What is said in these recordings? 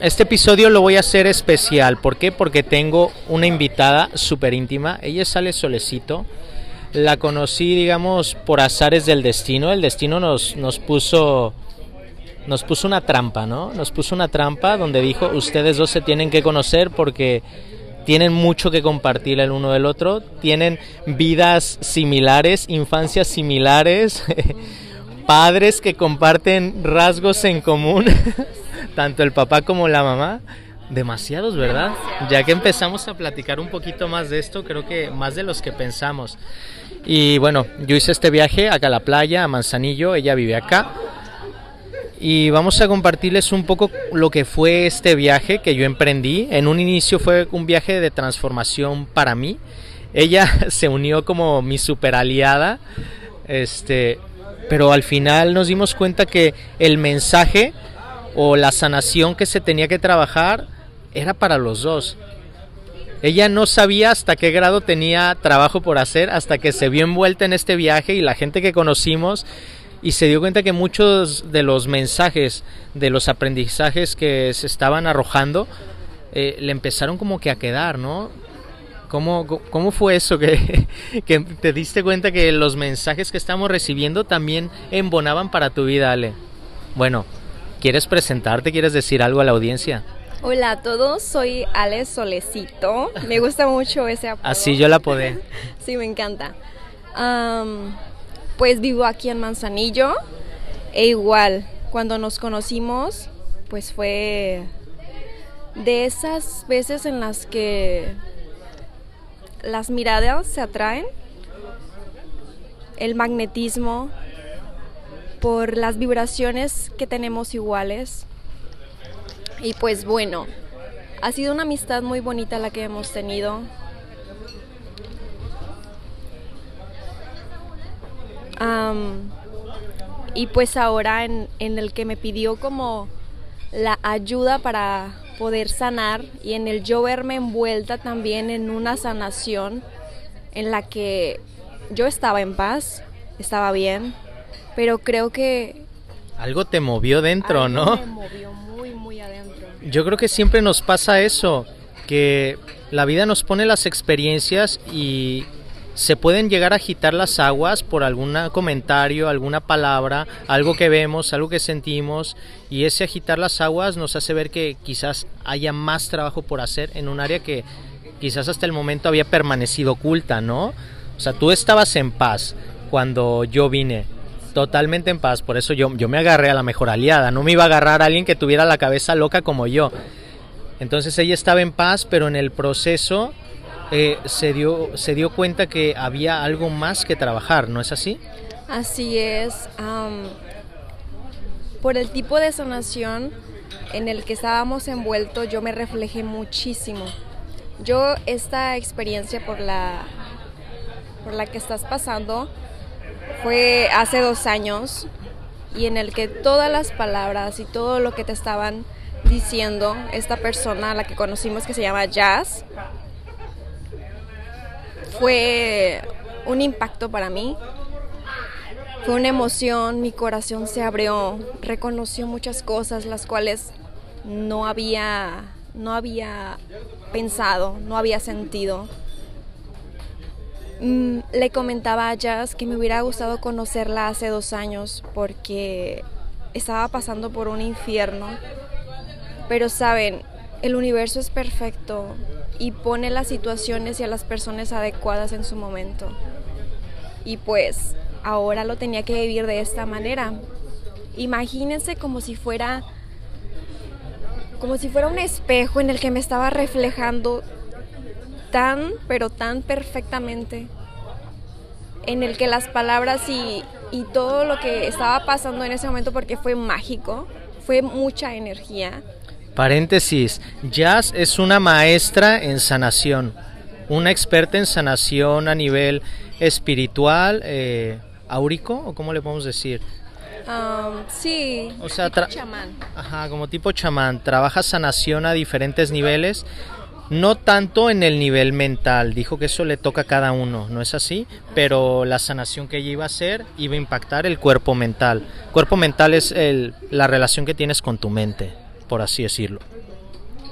este episodio lo voy a hacer especial. ¿Por qué? Porque tengo una invitada súper íntima. Ella sale solecito. La conocí, digamos, por azares del destino. El destino nos, nos puso nos puso una trampa, ¿no? Nos puso una trampa donde dijo, ustedes dos se tienen que conocer porque tienen mucho que compartir el uno del otro, tienen vidas similares, infancias similares, padres que comparten rasgos en común, tanto el papá como la mamá. Demasiados, ¿verdad? Ya que empezamos a platicar un poquito más de esto, creo que más de los que pensamos. Y bueno, yo hice este viaje acá a la playa, a Manzanillo, ella vive acá y vamos a compartirles un poco lo que fue este viaje que yo emprendí. En un inicio fue un viaje de transformación para mí. Ella se unió como mi super aliada. Este, pero al final nos dimos cuenta que el mensaje o la sanación que se tenía que trabajar era para los dos. Ella no sabía hasta qué grado tenía trabajo por hacer hasta que se vio envuelta en este viaje y la gente que conocimos y se dio cuenta que muchos de los mensajes, de los aprendizajes que se estaban arrojando, eh, le empezaron como que a quedar, ¿no? ¿Cómo, cómo fue eso? Que, que, te diste cuenta que los mensajes que estamos recibiendo también embonaban para tu vida, Ale. Bueno, ¿quieres presentarte? ¿Quieres decir algo a la audiencia? Hola a todos, soy Ale Solecito. Me gusta mucho ese apodo. Así yo la podé. sí, me encanta. Um, pues vivo aquí en Manzanillo e igual cuando nos conocimos pues fue de esas veces en las que las miradas se atraen, el magnetismo, por las vibraciones que tenemos iguales. Y pues bueno, ha sido una amistad muy bonita la que hemos tenido. y pues ahora en, en, el que me pidió como la ayuda para poder sanar y en el yo verme envuelta también en una sanación en la que yo estaba en paz, estaba bien, pero creo que... Algo te movió dentro, algo ¿no? Me movió muy, muy adentro. Yo creo que siempre nos pasa eso, que la vida nos pone las experiencias y se pueden llegar a agitar las aguas por algún comentario, alguna palabra, algo que vemos, algo que sentimos y ese agitar las aguas nos hace ver que quizás haya más trabajo por hacer en un área que quizás hasta el momento había permanecido oculta, ¿no? O sea, tú estabas en paz cuando yo vine, totalmente en paz, por eso yo, yo me agarré a la mejor aliada, no me iba a agarrar a alguien que tuviera la cabeza loca como yo. Entonces ella estaba en paz, pero en el proceso eh, se, dio, se dio cuenta que había algo más que trabajar, ¿no es así? Así es. por el tipo de sanación en el que estábamos envueltos, yo me reflejé muchísimo. Yo esta experiencia por la, por la que estás pasando fue hace dos años y en el que todas las palabras y todo lo que te estaban diciendo esta persona, la que conocimos que se llama Jazz, fue un impacto para mí. Fue una emoción, mi corazón se abrió, reconoció muchas cosas las cuales no había no había pensado, no había sentido. Mm, le comentaba a Jazz que me hubiera gustado conocerla hace dos años porque estaba pasando por un infierno. Pero saben, el universo es perfecto y pone las situaciones y a las personas adecuadas en su momento. Y pues ahora lo tenía que vivir de esta manera. Imagínense como si fuera como si fuera un espejo en el que me estaba reflejando tan, pero tan perfectamente, en el que las palabras y, y todo lo que estaba pasando en ese momento, porque fue mágico, fue mucha energía, Paréntesis, Jazz es una maestra en sanación, una experta en sanación a nivel espiritual, eh, áurico, o cómo le podemos decir. Um, sí, o sea, tipo chamán. Ajá, como tipo chamán. Trabaja sanación a diferentes niveles, no tanto en el nivel mental. Dijo que eso le toca a cada uno, ¿no es así? Pero la sanación que ella iba a hacer iba a impactar el cuerpo mental. Cuerpo mental es el, la relación que tienes con tu mente. por así decirlo.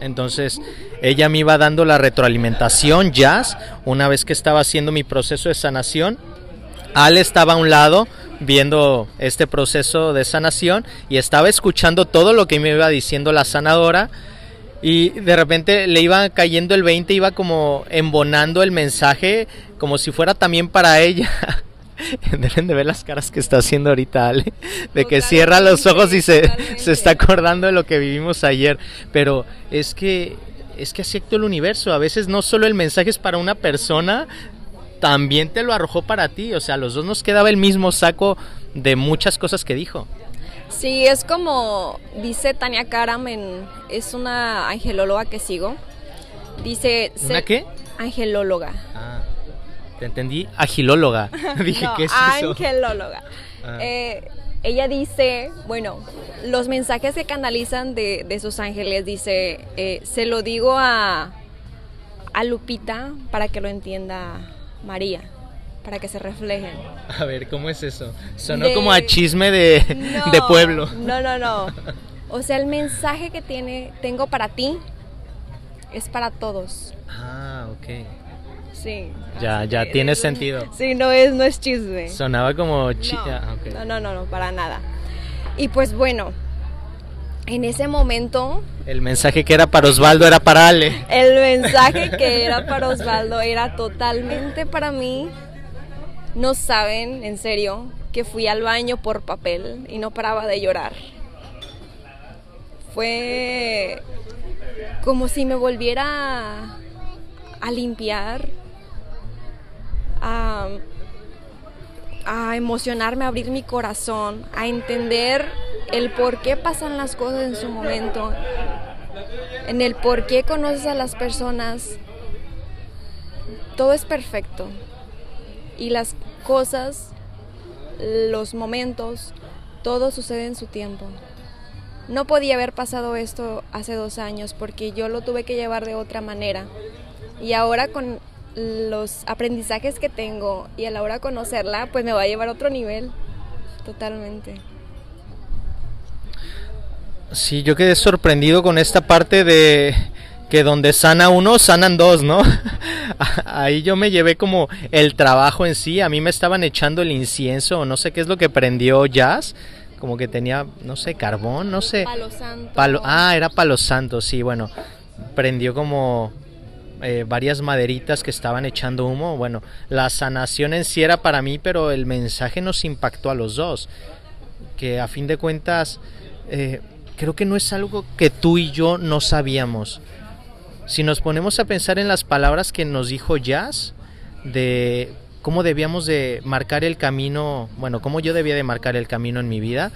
Entonces ella me iba dando la retroalimentación, jazz, una vez que estaba haciendo mi proceso de sanación. Ale estaba a un lado viendo este proceso de sanación y estaba escuchando todo lo que me iba diciendo la sanadora y de repente le iba cayendo el 20, iba como embonando el mensaje como si fuera también para ella. Deben de ver las caras que está haciendo ahorita Ale, de que cierra los ojos y se, se, está acordando de lo que vivimos ayer. Pero es que es que así actúa el universo. A veces no solo el mensaje es para una persona, también te lo arrojó para ti. O sea, a los dos nos quedaba el mismo saco de muchas cosas que dijo. Sí, es como dice Tania Karam, es una angelóloga que sigo. Dice... ¿Una qué? Angelóloga. Ah, te entendí, agilóloga. Dije, no, ¿qué es eso? Angelóloga. Ah. Eh, ella dice, bueno, los mensajes que canalizan de, de sus ángeles, dice, eh, se lo digo a, a Lupita para que lo entienda María para que se reflejen. A ver, ¿cómo es eso? Sonó como a chisme de, de, pueblo. No, no, no. O sea, el mensaje que tiene, tengo para ti es para todos. Ah, ok. Sí. Ya, ya tiene sentido. Sí, no es, no es chisme. Sonaba como chi no, ah, okay. no, no, no, no, para nada. Y pues bueno, en ese momento... El mensaje que era para Osvaldo era para Ale. El mensaje que era para Osvaldo era totalmente para mí no saben, en serio, que fui al baño por papel y no paraba de llorar. Fue como si me volviera a limpiar, a, emocionarme, a abrir mi corazón, a entender el por qué pasan las cosas en su momento, en el por qué conoces a las personas. Todo es perfecto y las cosas, los momentos, todo sucede en su tiempo. No podía haber pasado esto hace dos años porque yo lo tuve que llevar de otra manera. Y ahora con los aprendizajes que tengo y a la hora de conocerla, pues me va a llevar a otro nivel, totalmente. Sí, yo quedé sorprendido con esta parte de que donde sana uno, sanan dos, ¿no? Ahí yo me llevé como el trabajo en sí, a mí me estaban echando el incienso, no sé qué es lo que prendió Jazz, como que tenía, no sé, carbón, no sé. Palo santo. Palo, ah, era palo santo, sí, bueno, prendió como eh, varias maderitas que estaban echando humo, bueno, la sanación en sí era para mí, pero el mensaje nos impactó a los dos, que a fin de cuentas... Eh, creo que no es algo que tú y yo no sabíamos si nos ponemos a pensar en las palabras que nos dijo Jazz, de cómo debíamos de marcar el camino, bueno, cómo yo debía de marcar el camino en mi vida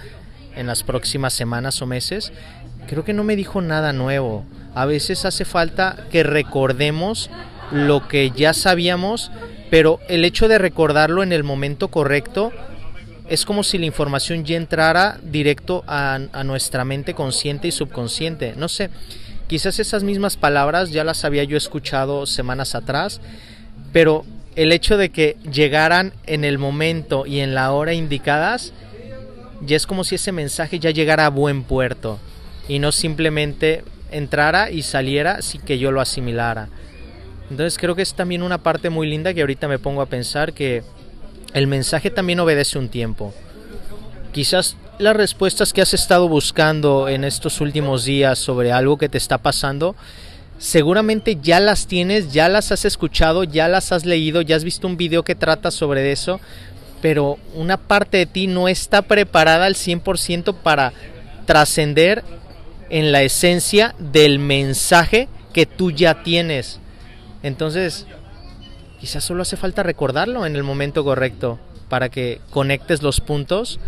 en las próximas semanas o meses, creo que no me dijo nada nuevo. A veces hace falta que recordemos lo que ya sabíamos, pero el hecho de recordarlo en el momento correcto es como si la información ya entrara directo a, a nuestra mente consciente y subconsciente. No sé, Quizás esas mismas palabras ya las había yo escuchado semanas atrás, pero el hecho de que llegaran en el momento y en la hora indicadas, ya es como si ese mensaje ya llegara a buen puerto y no simplemente entrara y saliera sin que yo lo asimilara. Entonces creo que es también una parte muy linda que ahorita me pongo a pensar que el mensaje también obedece un tiempo. Quizás las respuestas que has estado buscando en estos últimos días sobre algo que te está pasando, seguramente ya las tienes, ya las has escuchado, ya las has leído, ya has visto un video que trata sobre eso, pero una parte de ti no está preparada al 100% para trascender en la esencia del mensaje que tú ya tienes. Entonces, quizás solo hace falta recordarlo en el momento correcto para que conectes los puntos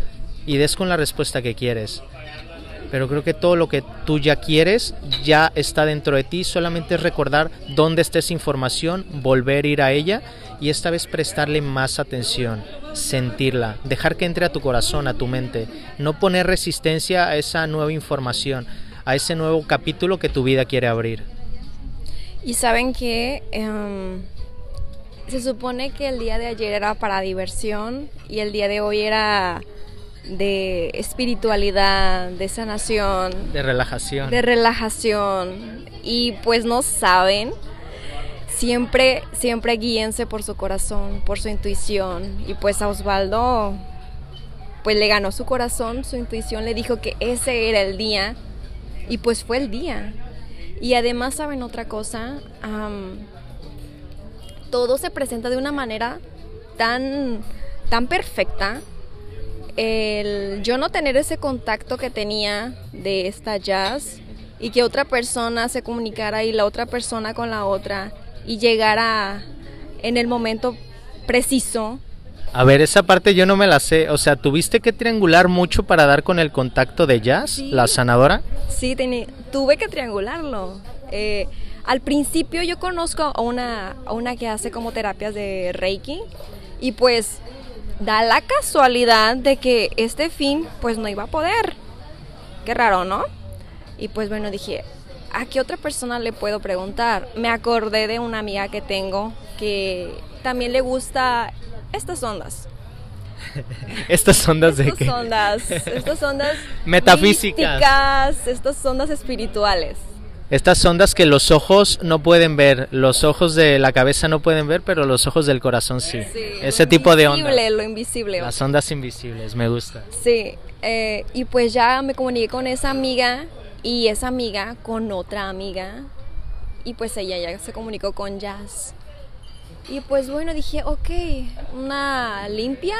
y des con la respuesta que quieres. Pero creo que todo lo que tú ya quieres ya está dentro de ti, solamente es recordar dónde está esa información, volver a ir a ella y esta vez prestarle más atención, sentirla, dejar que entre a tu corazón, a tu mente, no poner resistencia a esa nueva información, a ese nuevo capítulo que tu vida quiere abrir. Y saben que em, se supone que el día de ayer era para diversión y el día de hoy era de espiritualidad, de sanación, de relajación. De relajación. Y pues no saben, siempre, siempre guíense por su corazón, por su intuición. Y pues a Osvaldo, pues le ganó su corazón, su intuición le dijo que ese era el día. Y pues fue el día. Y además, ¿saben otra cosa? todo se presenta de una manera tan, tan perfecta el yo no tener ese contacto que tenía de esta jazz y que otra persona se comunicara y la otra persona con la otra y llegara en el momento preciso. A ver, esa parte yo no me la sé. O sea, ¿tuviste que triangular mucho para dar con el contacto de Jazz, la sanadora? Sí, tuve que triangularlo. Eh, al principio yo conozco a una, a una que hace como terapias de Reiki y pues da la casualidad de que este fin pues no iba a poder. Qué raro, ¿no? Y pues bueno, dije, ¿a qué otra persona le puedo preguntar? Me acordé de una amiga que tengo que también le gusta estas ondas. estas ondas de estas ondas, estas ondas metafísicas, estas ondas espirituales. Estas ondas que los ojos no pueden ver, los ojos de la cabeza no pueden ver, pero los ojos del corazón sí. Ese tipo de ondas. Lo invisible. Las ondas invisibles, me gusta. Sí, eh, y pues ya me comuniqué con esa amiga y esa amiga con otra amiga y pues ella ya se comunicó con Jazz. Y pues bueno, dije, ok, una limpia,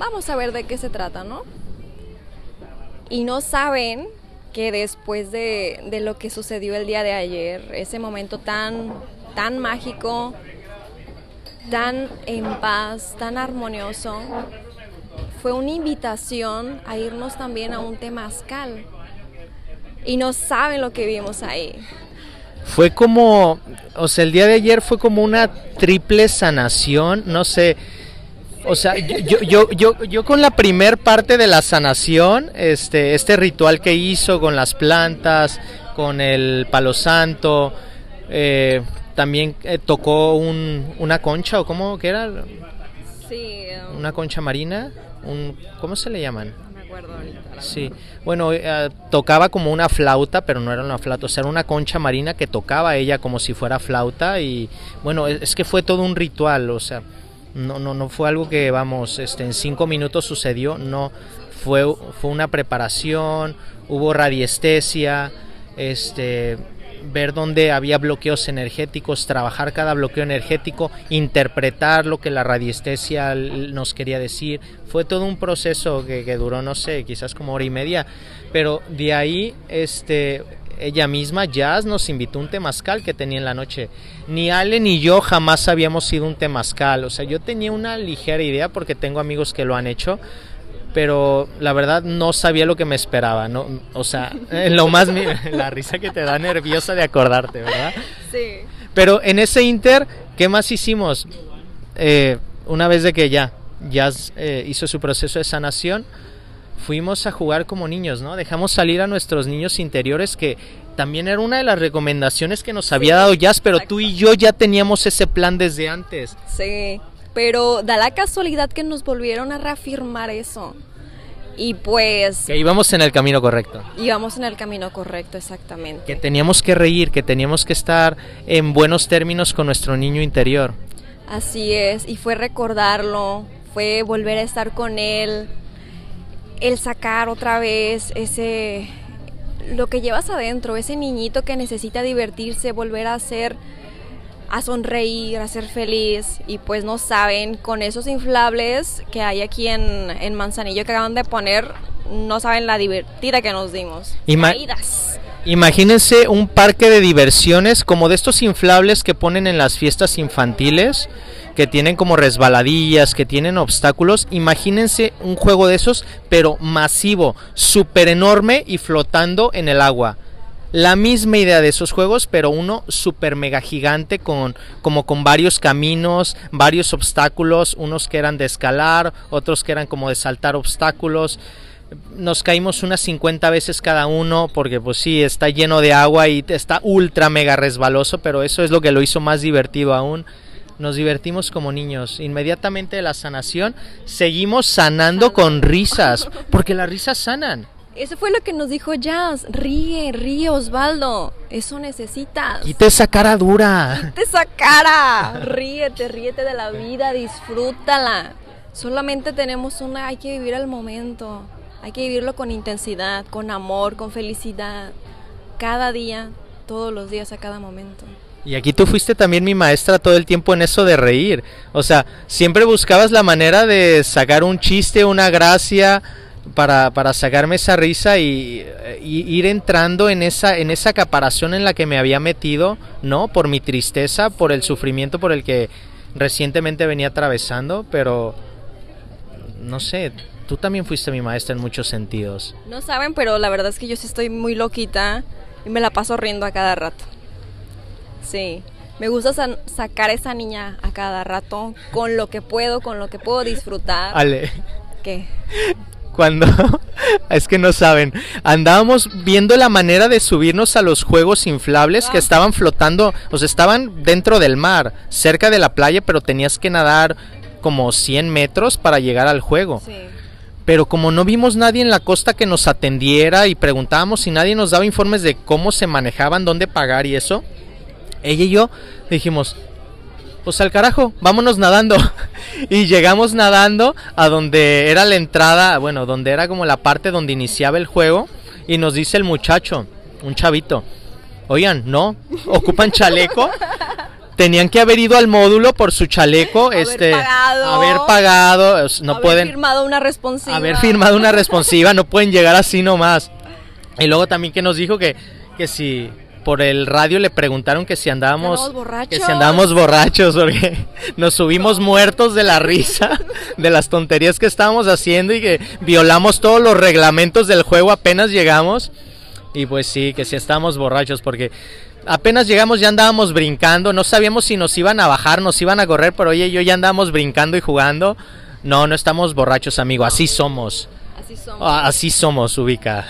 vamos a ver de qué se trata, ¿no? Y no saben que después de, lo que sucedió el día de ayer, ese momento tan, tan mágico, tan en paz, tan armonioso, fue una invitación a irnos también a un temazcal. Y no saben lo que vimos ahí. Fue como, o sea, el día de ayer fue como una triple sanación, no sé, o sea, yo, yo, yo, yo con la primer parte de la sanación, este, este ritual que hizo con las plantas, con el palo santo, eh, también eh, tocó un, una concha, ¿o cómo que era? Sí. Um, una concha marina, un, ¿cómo se le llaman? No me acuerdo ahorita. Sí, bueno, eh, tocaba como una flauta, pero no era una flauta, o sea, era una concha marina que tocaba ella como si fuera flauta y bueno, es que fue todo un ritual, o sea no, no, no fue algo que, vamos, este, en cinco minutos sucedió, no, fue, fue una preparación, hubo radiestesia, este, ver dónde había bloqueos energéticos, trabajar cada bloqueo energético, interpretar lo que la radiestesia nos quería decir. Fue todo un proceso que, que duró, no sé, quizás como hora y media, pero de ahí, este, ella misma, Jazz, nos invitó un temazcal que tenía en la noche. Ni Ale ni yo jamás habíamos ido un temazcal. O sea, yo tenía una ligera idea porque tengo amigos que lo han hecho, pero la verdad no sabía lo que me esperaba. ¿no? O sea, lo más. la risa que te da nerviosa de acordarte, ¿verdad? Sí. Pero en ese inter, ¿qué más hicimos? Eh, una vez de que ya, Jazz eh, hizo su proceso de sanación fuimos a jugar como niños, ¿no? Dejamos salir a nuestros niños interiores que también era una de las recomendaciones que nos había dado Jazz, pero tú y yo ya teníamos ese plan desde antes. Sí, pero da la casualidad que nos volvieron a reafirmar eso. Y pues... Que íbamos en el camino correcto. Íbamos en el camino correcto, exactamente. Que teníamos que reír, que teníamos que estar en buenos términos con nuestro niño interior. Así es, y fue recordarlo, fue volver a estar con él, el sacar otra vez ese lo que llevas adentro, ese niñito que necesita divertirse, volver a ser a sonreír, a ser feliz y pues no saben con esos inflables que hay aquí en, en Manzanillo que acaban de poner, no saben la divertida que nos dimos. Imagínense un parque de diversiones como de estos inflables que ponen en las fiestas infantiles que tienen como resbaladillas, que tienen obstáculos. Imagínense un juego de esos, pero masivo, súper enorme y flotando en el agua. La misma idea de esos juegos, pero uno súper mega gigante con como con varios caminos, varios obstáculos, unos que eran de escalar, otros que eran como de saltar obstáculos. Nos caímos unas 50 veces cada uno porque pues sí, está lleno de agua y está ultra mega resbaloso, pero eso es lo que lo hizo más divertido aún nos divertimos como niños. Inmediatamente de la sanación, seguimos sanando con risas, porque las risas sanan. Eso fue lo que nos dijo Jazz. Ríe, ríe, Osvaldo. Eso necesitas. Quita esa cara dura. Quita esa cara. Ríete, ríete de la vida, disfrútala. Solamente tenemos una, hay que vivir el momento. Hay que vivirlo con intensidad, con amor, con felicidad. Cada día, todos los días, a cada momento. Y aquí tú fuiste también mi maestra todo el tiempo en eso de reír. O sea, siempre buscabas la manera de sacar un chiste, una gracia para, para sacarme esa risa y, ir entrando en esa, en esa caparación en la que me había metido, ¿no? Por mi tristeza, por el sufrimiento por el que recientemente venía atravesando, pero no sé, tú también fuiste mi maestra en muchos sentidos. No saben, pero la verdad es que yo sí estoy muy loquita y me la paso riendo a cada rato. Sí, me gusta sacar a esa niña a cada rato con lo que puedo, con lo que puedo disfrutar. Ale. ¿Qué? Cuando, es que no saben, andábamos viendo la manera de subirnos a los juegos inflables que ah. estaban flotando, o sea, estaban dentro del mar, cerca de la playa, pero tenías que nadar como 100 metros para llegar al juego. Sí. Pero como no vimos nadie en la costa que nos atendiera y preguntábamos si nadie nos daba informes de cómo se manejaban, dónde pagar y eso, ella y yo dijimos, pues al carajo, vámonos nadando. y llegamos nadando a donde era la entrada, bueno, donde era como la parte donde iniciaba el juego. Y nos dice el muchacho, un chavito, oigan, no, ocupan chaleco. Tenían que haber ido al módulo por su chaleco, haber este, pagado, haber pagado, no haber pueden firmado una responsiva. Haber firmado una responsiva, no pueden llegar así nomás. Y luego también que nos dijo que, que si por el radio le preguntaron que si andábamos que si andábamos borrachos porque nos subimos muertos de la risa de las tonterías que estábamos haciendo y que violamos todos los reglamentos del juego apenas llegamos y pues sí que si estábamos borrachos porque apenas llegamos ya andábamos brincando no sabíamos si nos iban a bajar nos iban a correr pero oye yo ya andábamos brincando y jugando no no estamos borrachos amigo así somos así somos ah, así somos ubica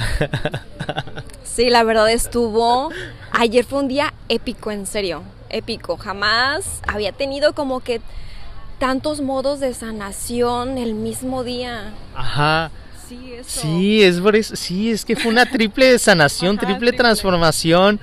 Sí, la verdad estuvo. Ayer fue un día épico, en serio. Épico. Jamás había tenido como que tantos modos de sanación el mismo día. Ajá. Sí, eso. Sí, es. Sí, es que fue una triple sanación, triple, transformación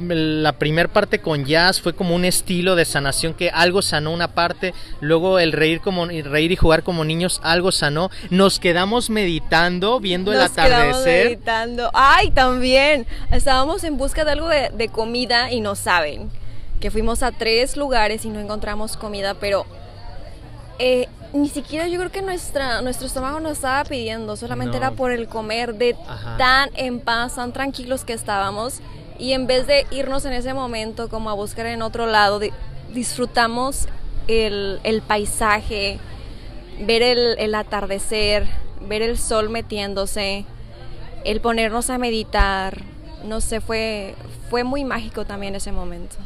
la primera parte con jazz fue como un estilo de sanación que algo sanó una parte, luego el reír como reír y jugar como niños algo sanó. Nos quedamos meditando, viendo el atardecer. meditando. Ay, también. Estábamos en busca de algo de, de comida y no saben que fuimos a tres lugares y no encontramos comida, pero eh, ni siquiera yo creo que nuestra, nuestro estómago nos estaba pidiendo, solamente era por el comer de tan en paz, tan tranquilos que estábamos y en vez de irnos en ese momento como a buscar en otro lado, disfrutamos el, paisaje, ver el, atardecer, ver el sol metiéndose, el ponernos a meditar, no sé, fue, fue muy mágico también ese momento.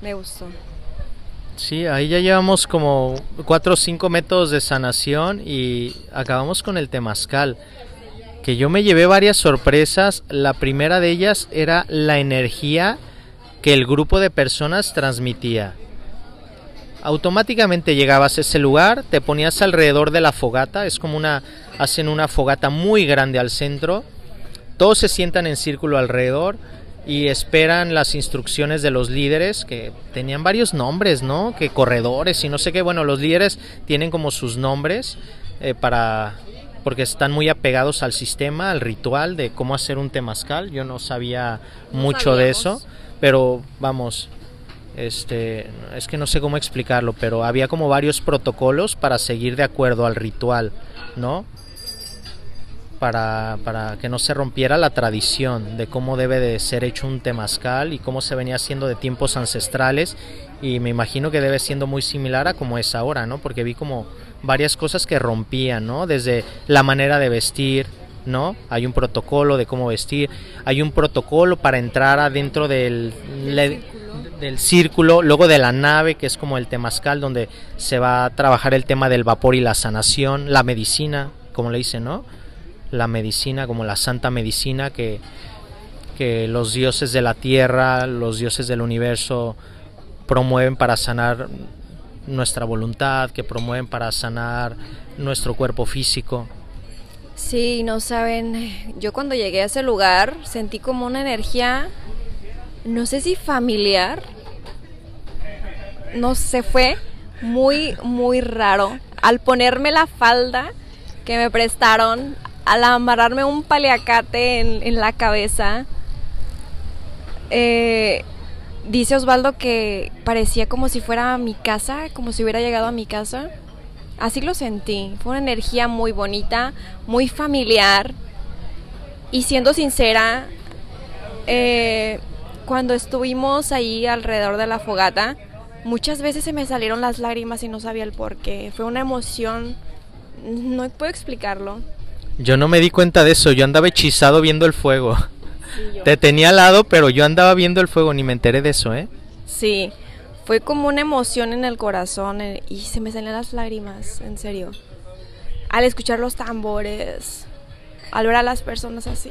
Me gustó. Sí, ahí ya llevamos como 4 o 5 métodos de sanación y acabamos con el temazcal que yo me llevé varias sorpresas. La primera de ellas era la energía que el grupo de personas transmitía. Automáticamente llegabas a ese lugar, te ponías alrededor de la fogata, es como una hacen una fogata muy grande al centro. Todos se sientan en círculo alrededor y esperan las instrucciones de los líderes que tenían varios nombres, ¿no? Que corredores y no sé qué. Bueno, los líderes tienen como sus nombres eh, para porque están muy apegados al sistema, al ritual de cómo hacer un temazcal. Yo no sabía mucho de eso, pero vamos, este, es que no sé cómo explicarlo, pero había como varios protocolos para seguir de acuerdo al ritual, ¿no? Para, para que no se rompiera la tradición de cómo debe de ser hecho un temazcal y cómo se venía haciendo de tiempos ancestrales y me imagino que debe siendo muy similar a como es ahora, ¿no? Porque vi como varias cosas que rompían, ¿no? Desde la manera de vestir, ¿no? Hay un protocolo de cómo vestir, hay un protocolo para entrar adentro del, del círculo, luego de la nave, que es como el temazcal, donde se va a trabajar el tema del vapor y la sanación, la medicina, como le dicen, ¿no? La medicina, como la santa medicina que, que los dioses de la tierra, los dioses del universo promueven para sanar nuestra voluntad, que promueven para sanar nuestro cuerpo físico. Sí, no saben, yo cuando llegué a ese lugar sentí como una energía, no sé si familiar, no sé, fue muy, muy raro. Al ponerme la falda que me prestaron, al amarrarme un paliacate en, la cabeza, eh, dice Osvaldo que parecía como si fuera mi casa, como si hubiera llegado a mi casa. Así lo sentí. Fue una energía muy bonita, muy familiar. Y siendo sincera, eh, cuando estuvimos ahí alrededor de la fogata, muchas veces se me salieron las lágrimas y no sabía el por qué. Fue una emoción, no puedo explicarlo. Yo no me di cuenta de eso, yo andaba hechizado viendo el fuego. Te tenía al lado, pero yo andaba viendo el fuego, ni me enteré de eso, ¿eh? Sí, fue como una emoción en el corazón eh, y se me salían las lágrimas, en serio. Al escuchar los tambores, al ver a las personas así.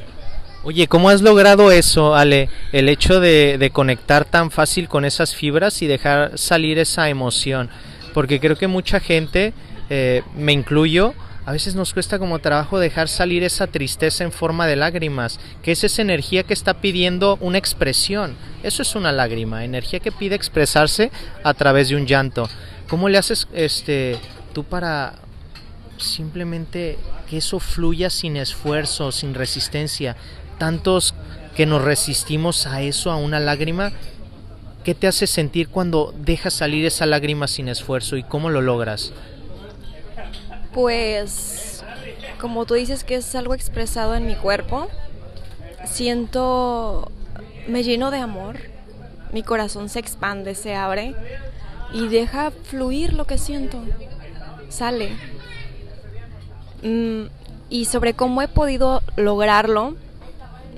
Oye, ¿cómo has logrado eso, Ale? El hecho de, conectar tan fácil con esas fibras y dejar salir esa emoción. Porque creo que mucha gente, eh, me incluyo, a veces nos cuesta como trabajo dejar salir esa tristeza en forma de lágrimas, que es esa energía que está pidiendo una expresión. Eso es una lágrima, energía que pide expresarse a través de un llanto. ¿Cómo le haces este tú para simplemente que eso fluya sin esfuerzo, sin resistencia? Tantos que nos resistimos a eso, a una lágrima, ¿qué te hace sentir cuando dejas salir esa lágrima sin esfuerzo y cómo lo logras? Pues, como tú dices que es algo expresado en mi cuerpo, siento, me lleno de amor, mi corazón se expande, se abre y deja fluir lo que siento, sale. Mm, y sobre cómo he podido lograrlo,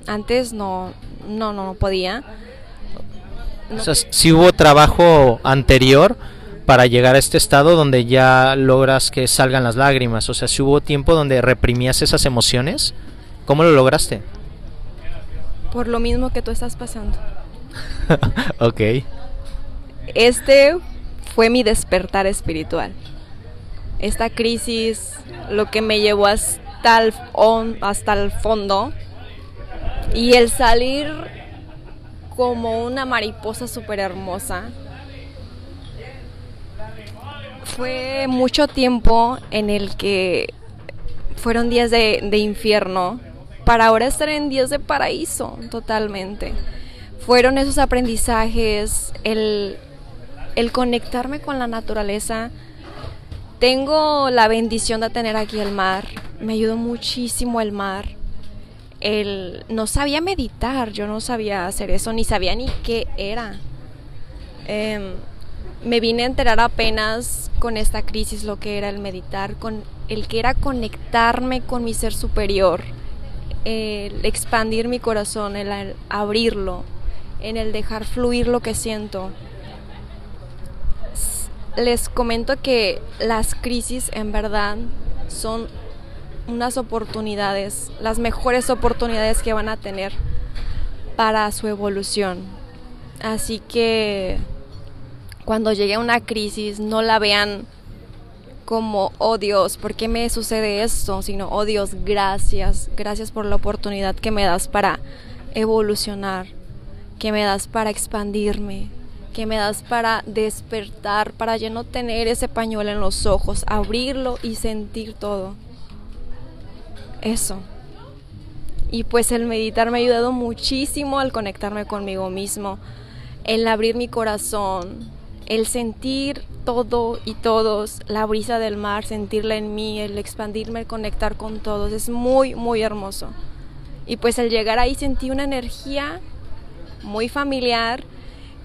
antes no, no, no, podía. O sea, si hubo trabajo anterior para llegar a este estado donde ya logras que salgan las lágrimas? O sea, si hubo tiempo donde reprimías esas emociones, ¿cómo lo lograste? Por lo mismo que tú estás pasando. ok. Este fue mi despertar espiritual. Esta crisis, lo que me llevó hasta el, hasta el fondo y el salir como una mariposa súper hermosa fue mucho tiempo en el que fueron días de, infierno para ahora estar en días de paraíso totalmente. Fueron esos aprendizajes, el, conectarme con la naturaleza. Tengo la bendición de tener aquí el mar. Me ayudó muchísimo el mar. El, no sabía meditar, yo no sabía hacer eso, ni sabía ni qué era. Em, me vine a enterar apenas con esta crisis lo que era el meditar, con el que era conectarme con mi ser superior, el expandir mi corazón, el abrirlo, en el dejar fluir lo que siento. Les comento que las crisis en verdad son unas oportunidades, las mejores oportunidades que van a tener para su evolución. Así que cuando llegue a una crisis no la vean como, oh Dios, ¿por qué me sucede esto? Sino, oh Dios, gracias, gracias por la oportunidad que me das para evolucionar, que me das para expandirme, que me das para despertar, para ya no tener ese pañuelo en los ojos, abrirlo y sentir todo. Eso. Y pues el meditar me ha ayudado muchísimo al conectarme conmigo mismo, el abrir mi corazón, el sentir todo y todos, la brisa del mar, sentirla en mí, el expandirme, el conectar con todos, es muy, muy hermoso. Y pues al llegar ahí sentí una energía muy familiar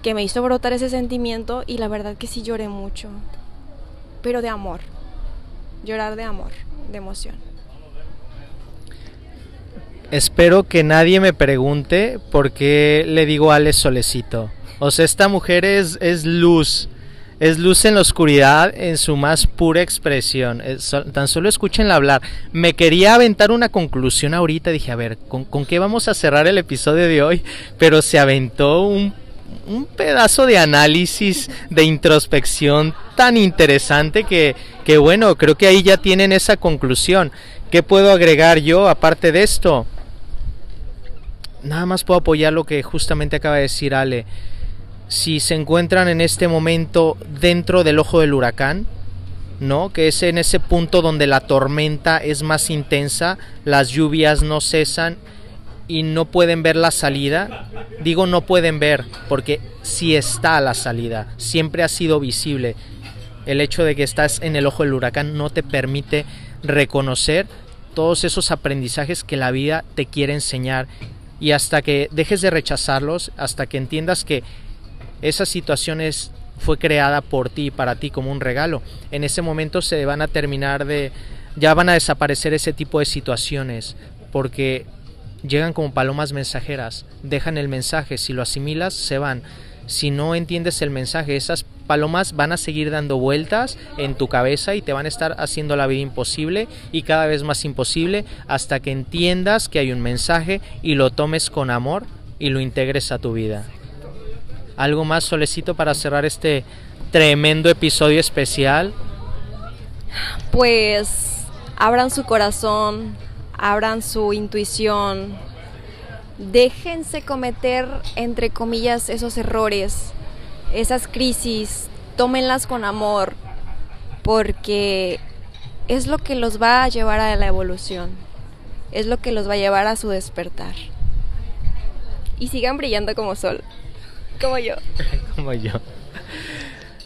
que me hizo brotar ese sentimiento y la verdad que sí lloré mucho, pero de amor, llorar de amor, de emoción. Espero que nadie me pregunte por qué le digo Ale Solecito. O sea, esta mujer es, es luz. Es luz en la oscuridad en su más pura expresión. tan solo escúchenla hablar. Me quería aventar una conclusión ahorita. Dije, a ver, ¿con, qué vamos a cerrar el episodio de hoy? Pero se aventó un pedazo de análisis, de introspección tan interesante que, que bueno, creo que ahí ya tienen esa conclusión. ¿Qué puedo agregar yo aparte de esto? Nada más puedo apoyar lo que justamente acaba de decir Ale. Si se encuentran en este momento dentro del ojo del huracán, ¿no? Que es en ese punto donde la tormenta es más intensa, las lluvias no cesan y no pueden ver la salida. Digo no pueden ver porque sí está la salida, siempre ha sido visible. El hecho de que estás en el ojo del huracán no te permite reconocer todos esos aprendizajes que la vida te quiere enseñar y hasta que dejes de rechazarlos, hasta que entiendas que esa situación fue creada por ti para ti como un regalo, en ese momento se van a terminar de, ya van a desaparecer ese tipo de situaciones, porque llegan como palomas mensajeras, dejan el mensaje, si lo asimilas, se van. Si no entiendes el mensaje, esas palomas van a seguir dando vueltas en tu cabeza y te van a estar haciendo la vida imposible y cada vez más imposible hasta que entiendas que hay un mensaje y lo tomes con amor y lo integres a tu vida. Algo más solicito para cerrar este tremendo episodio especial. Pues abran su corazón, abran su intuición, déjense cometer, entre comillas, esos errores esas crisis, tómenlas con amor, porque es lo que los va a llevar a la evolución, es lo que los va a llevar a su despertar. Y sigan brillando como sol, como yo. como yo.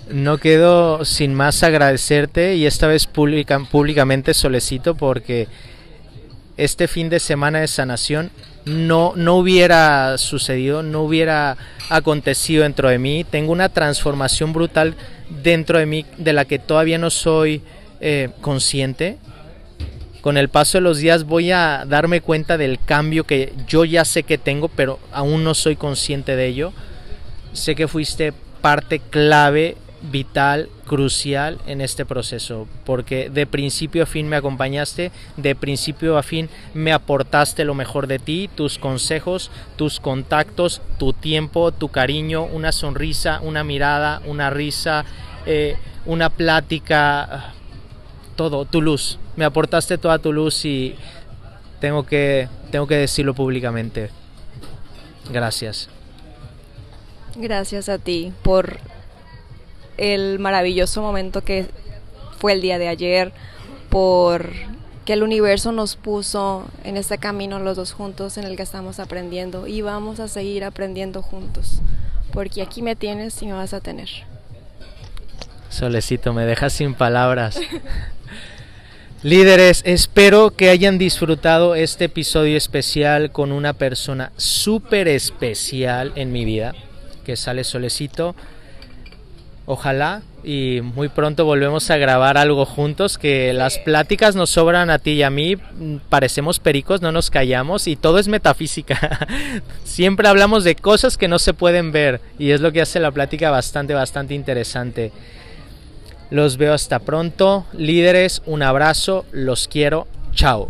No quedo sin más agradecerte y esta vez públicamente solicito porque este fin de semana de sanación no, no hubiera sucedido, no hubiera acontecido dentro de mí. Tengo una transformación brutal dentro de mí de la que todavía no soy eh, consciente. Con el paso de los días voy a darme cuenta del cambio que yo ya sé que tengo, pero aún no soy consciente de ello. Sé que fuiste parte clave vital, crucial en este proceso, porque de principio a fin me acompañaste, de principio a fin me aportaste lo mejor de ti, tus consejos, tus contactos, tu tiempo, tu cariño, una sonrisa, una mirada, una risa, eh, una plática, todo, tu luz. Me aportaste toda tu luz y tengo que, tengo que decirlo públicamente. Gracias. Gracias a ti por el maravilloso momento que fue el día de ayer, por que el universo nos puso en este camino los dos juntos en el que estamos aprendiendo y vamos a seguir aprendiendo juntos, porque aquí me tienes y me vas a tener. Solecito, me dejas sin palabras. Líderes, espero que hayan disfrutado este episodio especial con una persona súper especial en mi vida, que sale Solecito. Ojalá y muy pronto volvemos a grabar algo juntos, que las pláticas nos sobran a ti y a mí, parecemos pericos, no nos callamos y todo es metafísica. Siempre hablamos de cosas que no se pueden ver y es lo que hace la plática bastante, bastante interesante. Los veo hasta pronto, líderes, un abrazo, los quiero, chao.